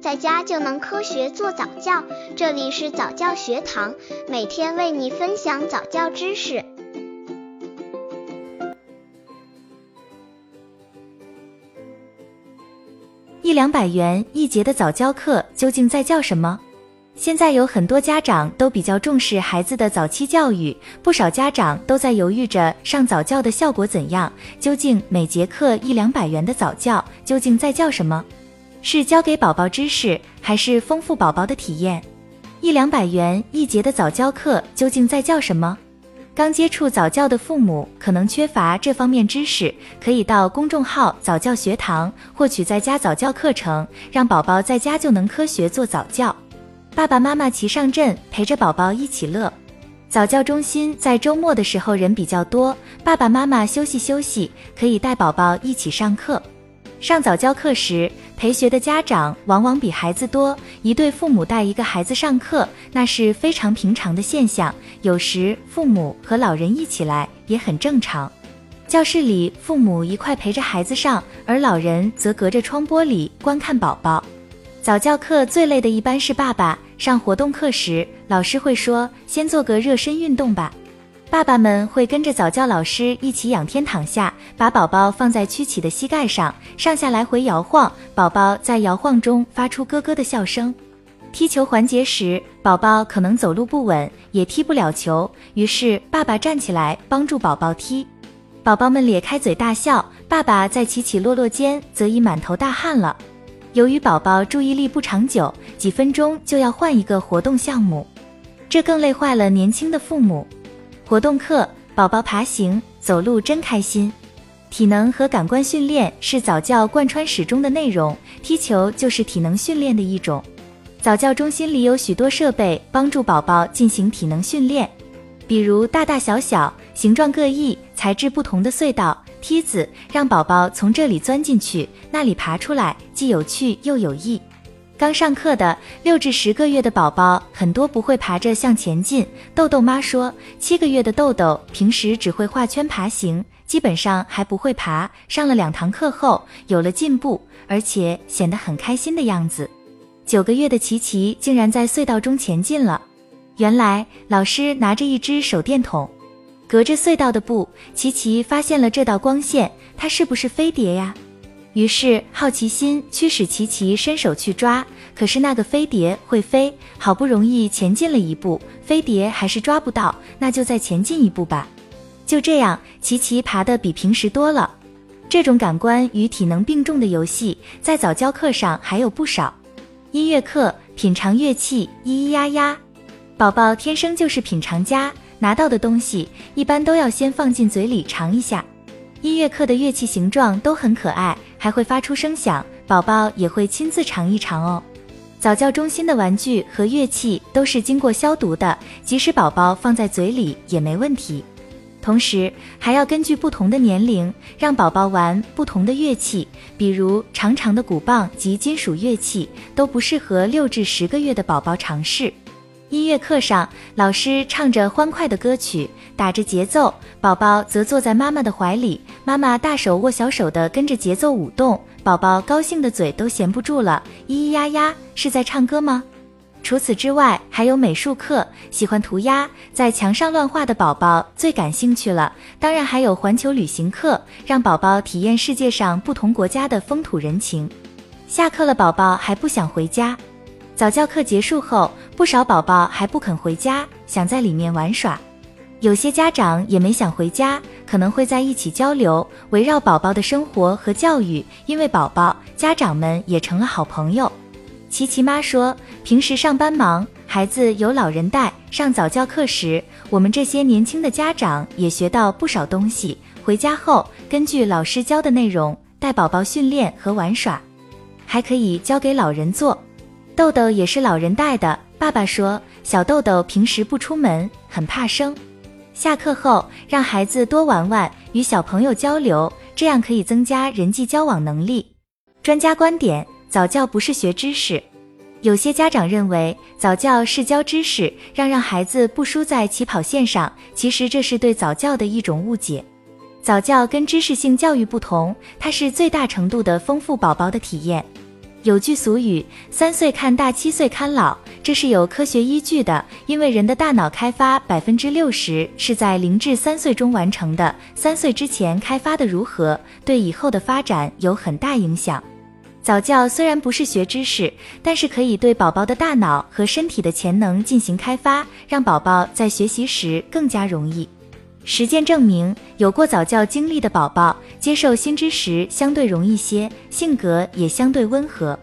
在家就能科学做早教。这里是早教学堂，每天为你分享早教知识。一两百元一节的早教课究竟在教什么？现在有很多家长都比较重视孩子的早期教育，不少家长都在犹豫着上早教的效果怎样。究竟每节课一两百元的早教究竟在教什么？是教给宝宝知识，还是丰富宝宝的体验？一两百元一节的早教课究竟在教什么？刚接触早教的父母可能缺乏这方面知识，可以到公众号早教学堂获取在家早教课程，让宝宝在家就能科学做早教。爸爸妈妈齐上阵，陪着宝宝一起乐。早教中心在周末的时候人比较多，爸爸妈妈休息休息，可以带宝宝一起上课。上早教课时，陪学的家长往往比孩子多，一对父母带一个孩子上课，那是非常平常的现象。有时父母和老人一起来也很正常。教室里父母一块陪着孩子上，而老人则隔着窗玻璃观看宝宝。早教课最累的一般是爸爸。上活动课时，老师会说：“先做个热身运动吧。”爸爸们会跟着早教老师一起仰天躺下，把宝宝放在曲起的膝盖上，上下来回摇晃。宝宝在摇晃中发出咯咯的笑声。踢球环节时，宝宝可能走路不稳，也踢不了球，于是爸爸站起来帮助宝宝踢。宝宝们咧开嘴大笑，爸爸在起起落落间则已满头大汗了。由于宝宝注意力不长久，几分钟就要换一个活动项目，这更累坏了年轻的父母。活动课，宝宝爬行、走路真开心。体能和感官训练是早教贯穿始终的内容，踢球就是体能训练的一种。早教中心里有许多设备帮助宝宝进行体能训练，比如大大小小、形状各异、材质不同的隧道。梯子让宝宝从这里钻进去，那里爬出来，既有趣又有益。刚上课的六至十个月的宝宝很多不会爬着向前进。豆豆妈说，七个月的豆豆平时只会画圈爬行，基本上还不会爬。上了两堂课后有了进步，而且显得很开心的样子。九个月的琪琪竟然在隧道中前进了，原来老师拿着一只手电筒。隔着隧道的布，琪琪发现了这道光线，它是不是飞碟呀？于是好奇心驱使琪琪伸手去抓，可是那个飞碟会飞，好不容易前进了一步，飞碟还是抓不到，那就再前进一步吧。就这样，琪琪爬得比平时多了。这种感官与体能并重的游戏，在早教课上还有不少。音乐课品尝乐器，咿咿呀呀，宝宝天生就是品尝家。拿到的东西一般都要先放进嘴里尝一下。音乐课的乐器形状都很可爱，还会发出声响，宝宝也会亲自尝一尝哦。早教中心的玩具和乐器都是经过消毒的，即使宝宝放在嘴里也没问题。同时还要根据不同的年龄，让宝宝玩不同的乐器，比如长长的鼓棒及金属乐器都不适合六至十个月的宝宝尝试。音乐课上，老师唱着欢快的歌曲，打着节奏，宝宝则坐在妈妈的怀里，妈妈大手握小手的跟着节奏舞动，宝宝高兴的嘴都闲不住了，咿咿呀呀，是在唱歌吗？除此之外，还有美术课，喜欢涂鸦，在墙上乱画的宝宝最感兴趣了。当然还有环球旅行课，让宝宝体验世界上不同国家的风土人情。下课了，宝宝还不想回家。早教课结束后，不少宝宝还不肯回家，想在里面玩耍。有些家长也没想回家，可能会在一起交流，围绕宝宝的生活和教育。因为宝宝，家长们也成了好朋友。琪琪妈说，平时上班忙，孩子有老人带，上早教课时，我们这些年轻的家长也学到不少东西。回家后，根据老师教的内容，带宝宝训练和玩耍，还可以交给老人做。豆豆也是老人带的。爸爸说，小豆豆平时不出门，很怕生。下课后让孩子多玩玩，与小朋友交流，这样可以增加人际交往能力。专家观点：早教不是学知识。有些家长认为早教是教知识，让让孩子不输在起跑线上。其实这是对早教的一种误解。早教跟知识性教育不同，它是最大程度的丰富宝宝的体验。有句俗语，三岁看大，七岁看老，这是有科学依据的。因为人的大脑开发百分之六十是在零至三岁中完成的，三岁之前开发的如何，对以后的发展有很大影响。早教虽然不是学知识，但是可以对宝宝的大脑和身体的潜能进行开发，让宝宝在学习时更加容易。实践证明，有过早教经历的宝宝接受新知识相对容易些，性格也相对温和。